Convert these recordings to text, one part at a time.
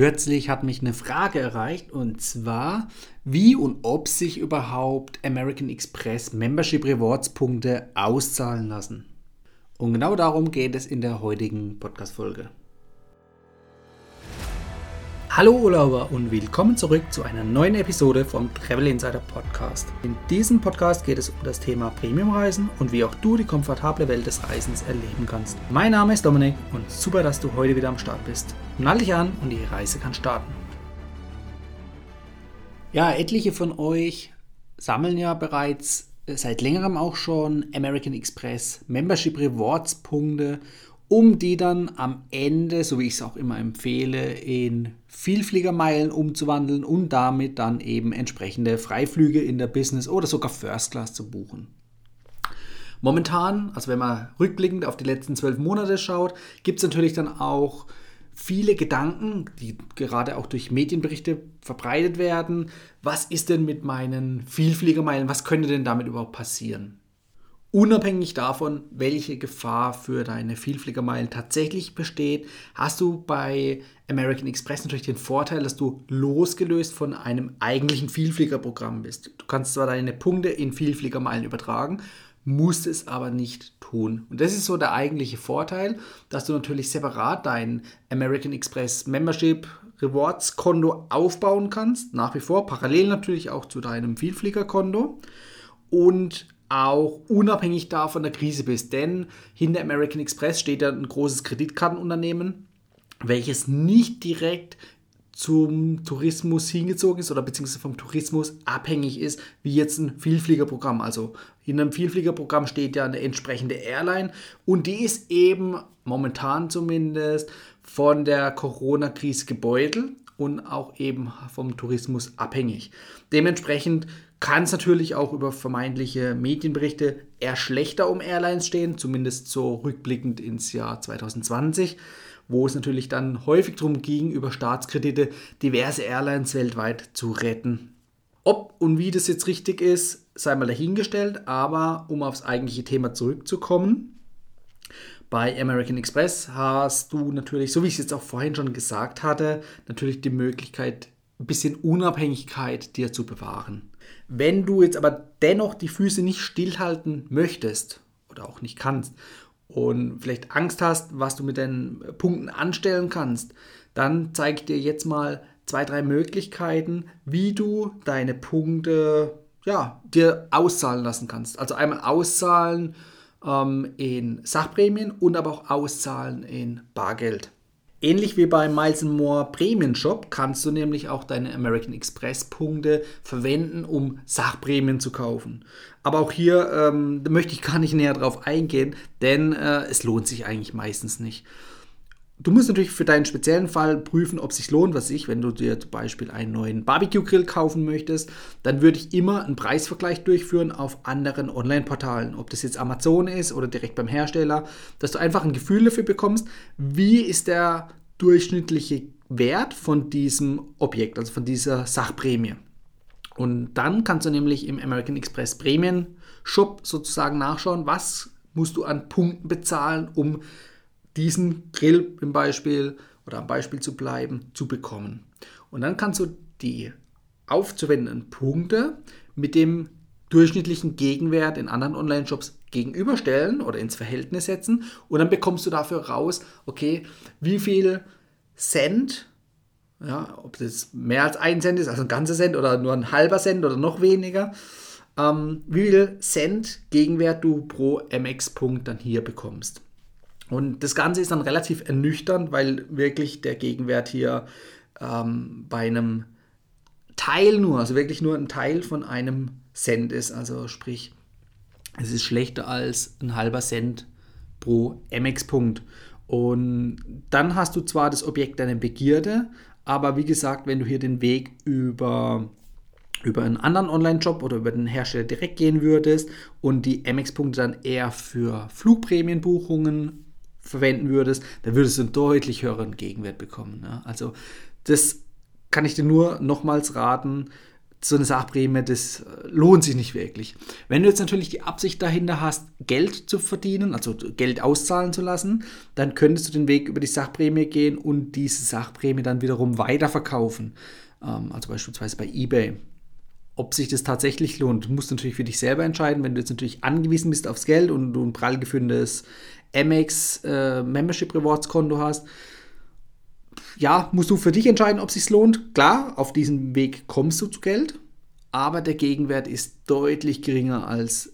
Kürzlich hat mich eine Frage erreicht und zwar, wie und ob sich überhaupt American Express Membership Rewards Punkte auszahlen lassen. Und genau darum geht es in der heutigen Podcast-Folge. Hallo Urlauber und willkommen zurück zu einer neuen Episode vom Travel Insider Podcast. In diesem Podcast geht es um das Thema Premiumreisen und wie auch du die komfortable Welt des Reisens erleben kannst. Mein Name ist Dominik und super, dass du heute wieder am Start bist. Nall dich an und die Reise kann starten. Ja, etliche von euch sammeln ja bereits seit längerem auch schon American Express Membership Rewards Punkte um die dann am Ende, so wie ich es auch immer empfehle, in Vielfliegermeilen umzuwandeln und damit dann eben entsprechende Freiflüge in der Business oder sogar First Class zu buchen. Momentan, also wenn man rückblickend auf die letzten zwölf Monate schaut, gibt es natürlich dann auch viele Gedanken, die gerade auch durch Medienberichte verbreitet werden. Was ist denn mit meinen Vielfliegermeilen? Was könnte denn damit überhaupt passieren? Unabhängig davon, welche Gefahr für deine Vielfliegermeilen tatsächlich besteht, hast du bei American Express natürlich den Vorteil, dass du losgelöst von einem eigentlichen Vielfliegerprogramm bist. Du kannst zwar deine Punkte in Vielfliegermeilen übertragen, musst es aber nicht tun. Und das ist so der eigentliche Vorteil, dass du natürlich separat dein American Express Membership Rewards Konto aufbauen kannst, nach wie vor, parallel natürlich auch zu deinem Vielfliegerkonto. Und auch unabhängig davon der Krise bist. Denn hinter American Express steht ja ein großes Kreditkartenunternehmen, welches nicht direkt zum Tourismus hingezogen ist oder beziehungsweise vom Tourismus abhängig ist, wie jetzt ein Vielfliegerprogramm. Also in einem Vielfliegerprogramm steht ja eine entsprechende Airline und die ist eben momentan zumindest von der Corona-Krise gebeutelt und auch eben vom Tourismus abhängig. Dementsprechend kann es natürlich auch über vermeintliche Medienberichte eher schlechter um Airlines stehen, zumindest so rückblickend ins Jahr 2020, wo es natürlich dann häufig darum ging, über Staatskredite diverse Airlines weltweit zu retten. Ob und wie das jetzt richtig ist, sei mal dahingestellt, aber um aufs eigentliche Thema zurückzukommen, bei American Express hast du natürlich, so wie ich es jetzt auch vorhin schon gesagt hatte, natürlich die Möglichkeit, ein bisschen Unabhängigkeit dir zu bewahren. Wenn du jetzt aber dennoch die Füße nicht stillhalten möchtest oder auch nicht kannst und vielleicht Angst hast, was du mit den Punkten anstellen kannst, dann zeige ich dir jetzt mal zwei, drei Möglichkeiten, wie du deine Punkte ja, dir auszahlen lassen kannst. Also einmal auszahlen ähm, in Sachprämien und aber auch auszahlen in Bargeld. Ähnlich wie beim Miles More Premium Shop kannst du nämlich auch deine American Express Punkte verwenden, um Sachprämien zu kaufen. Aber auch hier ähm, möchte ich gar nicht näher drauf eingehen, denn äh, es lohnt sich eigentlich meistens nicht. Du musst natürlich für deinen speziellen Fall prüfen, ob es sich lohnt. Was ich, wenn du dir zum Beispiel einen neuen Barbecue-Grill kaufen möchtest, dann würde ich immer einen Preisvergleich durchführen auf anderen Online-Portalen. Ob das jetzt Amazon ist oder direkt beim Hersteller, dass du einfach ein Gefühl dafür bekommst, wie ist der durchschnittliche Wert von diesem Objekt, also von dieser Sachprämie. Und dann kannst du nämlich im American Express Prämien Shop sozusagen nachschauen, was musst du an Punkten bezahlen, um diesen Grill im Beispiel oder am Beispiel zu bleiben, zu bekommen. Und dann kannst du die aufzuwendenden Punkte mit dem durchschnittlichen Gegenwert in anderen Online-Shops gegenüberstellen oder ins Verhältnis setzen und dann bekommst du dafür raus, okay, wie viel Cent, ja, ob das mehr als ein Cent ist, also ein ganzer Cent oder nur ein halber Cent oder noch weniger, ähm, wie viel Cent Gegenwert du pro MX-Punkt dann hier bekommst. Und das Ganze ist dann relativ ernüchternd, weil wirklich der Gegenwert hier ähm, bei einem Teil nur, also wirklich nur ein Teil von einem Cent ist. Also sprich, es ist schlechter als ein halber Cent pro MX-Punkt. Und dann hast du zwar das Objekt deiner Begierde, aber wie gesagt, wenn du hier den Weg über, über einen anderen Online-Shop oder über den Hersteller direkt gehen würdest und die MX-Punkte dann eher für Flugprämienbuchungen verwenden würdest, dann würdest du einen deutlich höheren Gegenwert bekommen. Ne? Also das kann ich dir nur nochmals raten. so eine Sachprämie, das äh, lohnt sich nicht wirklich. Wenn du jetzt natürlich die Absicht dahinter hast, Geld zu verdienen, also Geld auszahlen zu lassen, dann könntest du den Weg über die Sachprämie gehen und diese Sachprämie dann wiederum weiterverkaufen. Ähm, also beispielsweise bei eBay. Ob sich das tatsächlich lohnt, musst du natürlich für dich selber entscheiden. Wenn du jetzt natürlich angewiesen bist aufs Geld und du ein prall gefundenes Amex äh, Membership Rewards Konto hast, ja, musst du für dich entscheiden, ob es sich lohnt. Klar, auf diesem Weg kommst du zu Geld, aber der Gegenwert ist deutlich geringer, als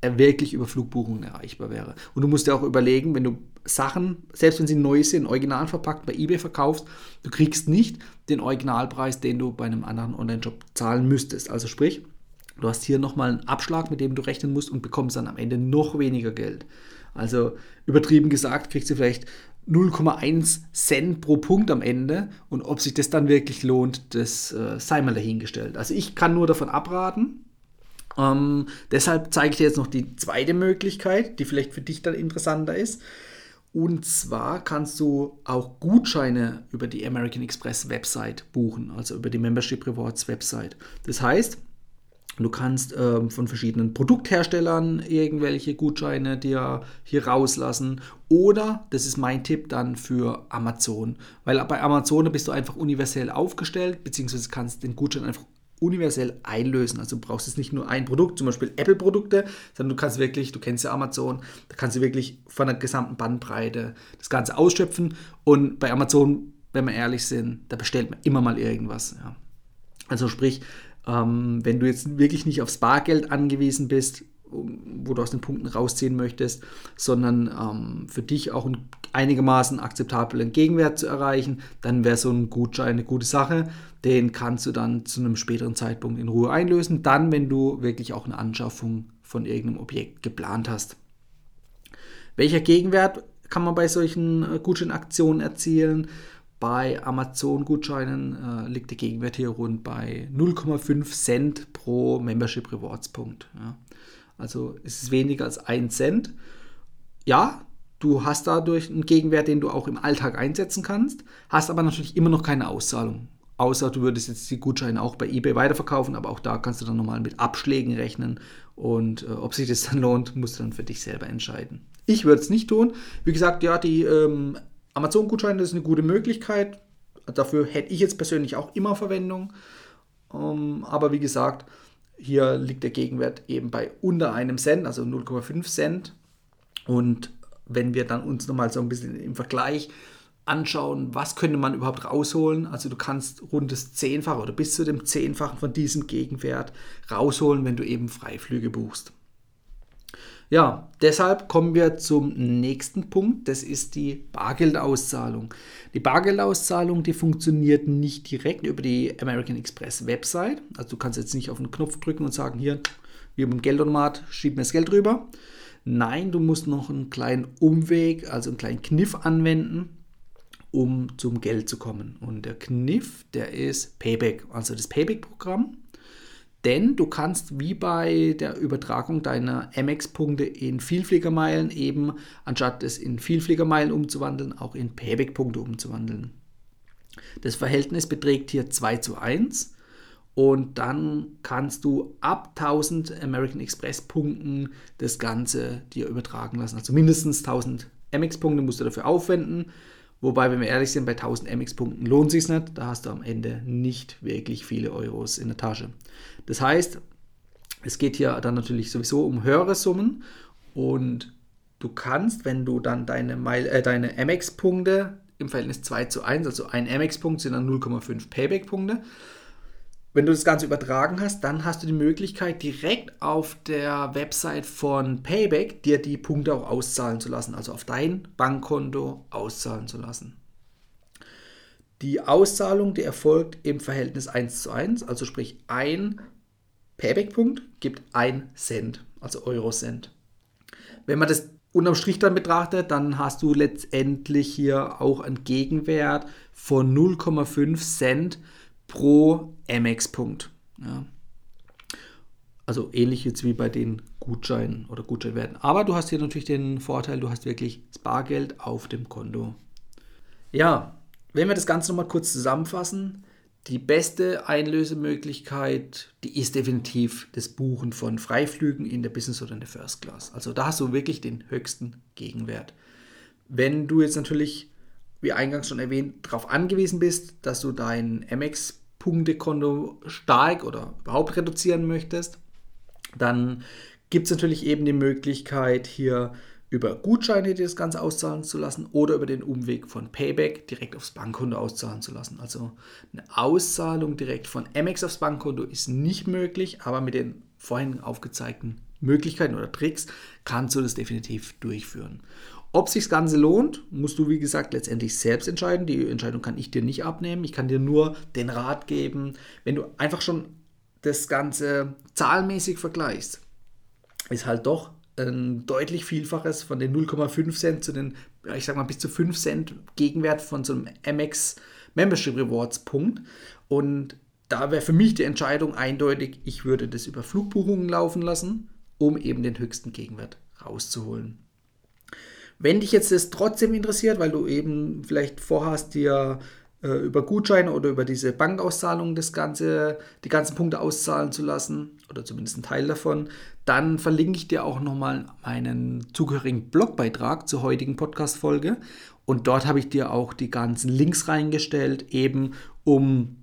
er wirklich über Flugbuchungen erreichbar wäre. Und du musst dir auch überlegen, wenn du Sachen, selbst wenn sie neu sind, original verpackt bei eBay verkaufst, du kriegst nicht den Originalpreis, den du bei einem anderen Online-Shop zahlen müsstest. Also sprich, du hast hier nochmal einen Abschlag, mit dem du rechnen musst und bekommst dann am Ende noch weniger Geld. Also übertrieben gesagt, kriegst du vielleicht 0,1 Cent pro Punkt am Ende und ob sich das dann wirklich lohnt, das äh, sei mal dahingestellt. Also ich kann nur davon abraten. Ähm, deshalb zeige ich dir jetzt noch die zweite Möglichkeit, die vielleicht für dich dann interessanter ist. Und zwar kannst du auch Gutscheine über die American Express Website buchen, also über die Membership Rewards Website. Das heißt, Du kannst ähm, von verschiedenen Produktherstellern irgendwelche Gutscheine dir hier rauslassen. Oder, das ist mein Tipp dann für Amazon. Weil bei Amazon bist du einfach universell aufgestellt, beziehungsweise kannst den Gutschein einfach universell einlösen. Also du brauchst jetzt nicht nur ein Produkt, zum Beispiel Apple-Produkte, sondern du kannst wirklich, du kennst ja Amazon, da kannst du wirklich von der gesamten Bandbreite das Ganze ausschöpfen. Und bei Amazon, wenn wir ehrlich sind, da bestellt man immer mal irgendwas. Ja. Also sprich, ähm, wenn du jetzt wirklich nicht aufs Bargeld angewiesen bist, wo du aus den Punkten rausziehen möchtest, sondern ähm, für dich auch einen einigermaßen akzeptablen Gegenwert zu erreichen, dann wäre so ein Gutschein eine gute Sache. Den kannst du dann zu einem späteren Zeitpunkt in Ruhe einlösen, dann, wenn du wirklich auch eine Anschaffung von irgendeinem Objekt geplant hast. Welcher Gegenwert kann man bei solchen äh, Gutscheinaktionen erzielen? Bei Amazon-Gutscheinen äh, liegt der Gegenwert hier rund bei 0,5 Cent pro Membership Rewards Punkt. Ja. Also ist es weniger als 1 Cent. Ja, du hast dadurch einen Gegenwert, den du auch im Alltag einsetzen kannst, hast aber natürlich immer noch keine Auszahlung. Außer du würdest jetzt die Gutscheine auch bei eBay weiterverkaufen, aber auch da kannst du dann nochmal mit Abschlägen rechnen. Und äh, ob sich das dann lohnt, musst du dann für dich selber entscheiden. Ich würde es nicht tun. Wie gesagt, ja, die ähm, Amazon-Gutscheine ist eine gute Möglichkeit. Dafür hätte ich jetzt persönlich auch immer Verwendung. Um, ähm, aber wie gesagt, hier liegt der Gegenwert eben bei unter einem Cent, also 0,5 Cent. Und wenn wir dann uns nochmal so ein bisschen im Vergleich anschauen, was könnte man überhaupt rausholen, also du kannst rund das Zehnfache oder bis zu dem Zehnfachen von diesem Gegenwert rausholen, wenn du eben Freiflüge buchst. Ja, deshalb kommen wir zum nächsten Punkt. Das ist die Bargeldauszahlung. Die Bargeldauszahlung, die funktioniert nicht direkt über die American Express Website. Also du kannst jetzt nicht auf den Knopf drücken und sagen, hier, wie beim Geldautomat, schieb mir das Geld rüber. Nein, du musst noch einen kleinen Umweg, also einen kleinen Kniff anwenden, um zum Geld zu kommen. Und der Kniff, der ist Payback, also das Payback-Programm. Denn du kannst wie bei der Übertragung deiner MX-Punkte in Vielfliegermeilen eben, anstatt es in Vielfliegermeilen umzuwandeln, auch in Payback-Punkte umzuwandeln. Das Verhältnis beträgt hier 2 zu 1 und dann kannst du ab 1000 American Express Punkten das Ganze dir übertragen lassen. Also mindestens 1000 MX-Punkte musst du dafür aufwenden. Wobei, wenn wir ehrlich sind, bei 1000 MX-Punkten lohnt sich nicht. Da hast du am Ende nicht wirklich viele Euros in der Tasche. Das heißt, es geht hier dann natürlich sowieso um höhere Summen und du kannst, wenn du dann deine, äh, deine MX-Punkte im Verhältnis 2 zu 1, also ein MX-Punkt sind dann 0,5 Payback-Punkte, wenn du das Ganze übertragen hast, dann hast du die Möglichkeit, direkt auf der Website von Payback dir die Punkte auch auszahlen zu lassen, also auf dein Bankkonto auszahlen zu lassen. Die Auszahlung, die erfolgt im Verhältnis 1 zu 1, also sprich ein Payback-Punkt gibt 1 Cent, also Euro-Cent. Wenn man das unterm Strich dann betrachtet, dann hast du letztendlich hier auch einen Gegenwert von 0,5 Cent pro MX-Punkt. Ja. Also ähnlich jetzt wie bei den Gutscheinen oder Gutscheinwerten. Aber du hast hier natürlich den Vorteil, du hast wirklich das Bargeld auf dem Konto. Ja, wenn wir das Ganze nochmal kurz zusammenfassen, die beste Einlösemöglichkeit, die ist definitiv das Buchen von Freiflügen in der Business oder in der First Class. Also da hast du wirklich den höchsten Gegenwert. Wenn du jetzt natürlich, wie eingangs schon erwähnt, darauf angewiesen bist, dass du dein MX-Punktekonto stark oder überhaupt reduzieren möchtest, dann gibt es natürlich eben die Möglichkeit, hier über Gutscheine dir das Ganze auszahlen zu lassen oder über den Umweg von Payback direkt aufs Bankkonto auszahlen zu lassen. Also eine Auszahlung direkt von Amex aufs Bankkonto ist nicht möglich, aber mit den vorhin aufgezeigten Möglichkeiten oder Tricks kannst du das definitiv durchführen. Ob sich das Ganze lohnt, musst du wie gesagt letztendlich selbst entscheiden. Die Entscheidung kann ich dir nicht abnehmen. Ich kann dir nur den Rat geben, wenn du einfach schon das Ganze zahlenmäßig vergleichst, ist halt doch ein deutlich Vielfaches von den 0,5 Cent zu den, ich sag mal, bis zu 5 Cent Gegenwert von so einem MX Membership Rewards Punkt. Und da wäre für mich die Entscheidung eindeutig, ich würde das über Flugbuchungen laufen lassen, um eben den höchsten Gegenwert rauszuholen. Wenn dich jetzt das trotzdem interessiert, weil du eben vielleicht vorhast, dir äh, über Gutscheine oder über diese Bankauszahlung das Ganze, die ganzen Punkte auszahlen zu lassen, oder zumindest einen Teil davon, dann verlinke ich dir auch nochmal meinen zugehörigen Blogbeitrag zur heutigen Podcast-Folge. Und dort habe ich dir auch die ganzen Links reingestellt, eben um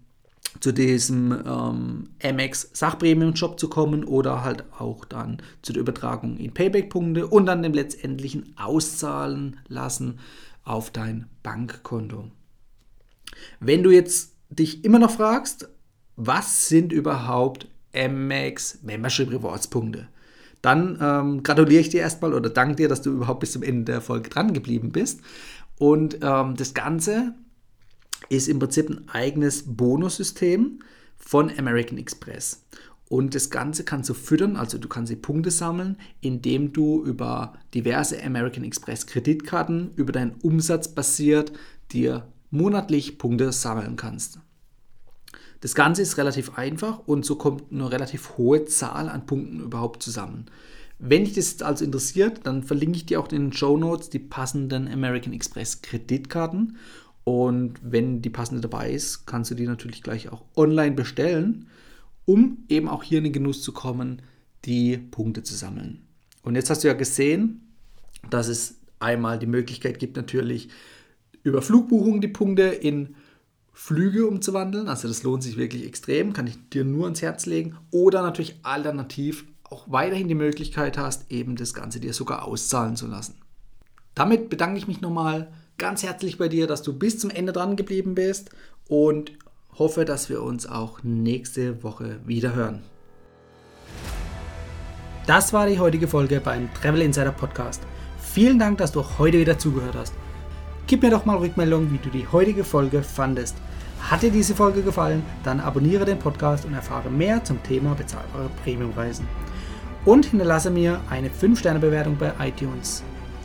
zu diesem ähm, Amex Sachprämien-Shop zu kommen oder halt auch dann zu der Übertragung in Payback-Punkte und dann dem letztendlichen Auszahlen lassen auf dein Bankkonto. Wenn du jetzt dich immer noch fragst, was sind überhaupt MX Membership Rewards Punkte? Dann ähm, gratuliere ich dir erstmal oder danke dir, dass du überhaupt bis zum Ende der Folge dran geblieben bist. Und ähm, das Ganze ist im Prinzip ein eigenes Bonussystem von American Express. Und das Ganze kannst du füttern, also du kannst die Punkte sammeln, indem du über diverse American Express Kreditkarten über deinen Umsatz basiert dir monatlich Punkte sammeln kannst. Das Ganze ist relativ einfach und so kommt eine relativ hohe Zahl an Punkten überhaupt zusammen. Wenn dich das also interessiert, dann verlinke ich dir auch in den Show Notes die passenden American Express Kreditkarten. Und wenn die passende dabei ist, kannst du die natürlich gleich auch online bestellen, um eben auch hier in den Genuss zu kommen, die Punkte zu sammeln. Und jetzt hast du ja gesehen, dass es einmal die Möglichkeit gibt, natürlich über Flugbuchungen die Punkte in Flüge umzuwandeln. Also das lohnt sich wirklich extrem, kann ich dir nur ans Herz legen. Oder natürlich alternativ auch weiterhin die Möglichkeit hast, eben das Ganze dir sogar auszahlen zu lassen. Damit bedanke ich mich nochmal ganz herzlich bei dir, dass du bis zum Ende dran geblieben bist und hoffe, dass wir uns auch nächste Woche wieder hören. Das war die heutige Folge beim Travel Insider Podcast. Vielen Dank, dass du heute wieder zugehört hast. Gib mir doch mal Rückmeldung, wie du die heutige Folge fandest. Hat dir diese Folge gefallen, dann abonniere den Podcast und erfahre mehr zum Thema bezahlbare Premiumreisen. Und hinterlasse mir eine 5-Sterne-Bewertung bei iTunes.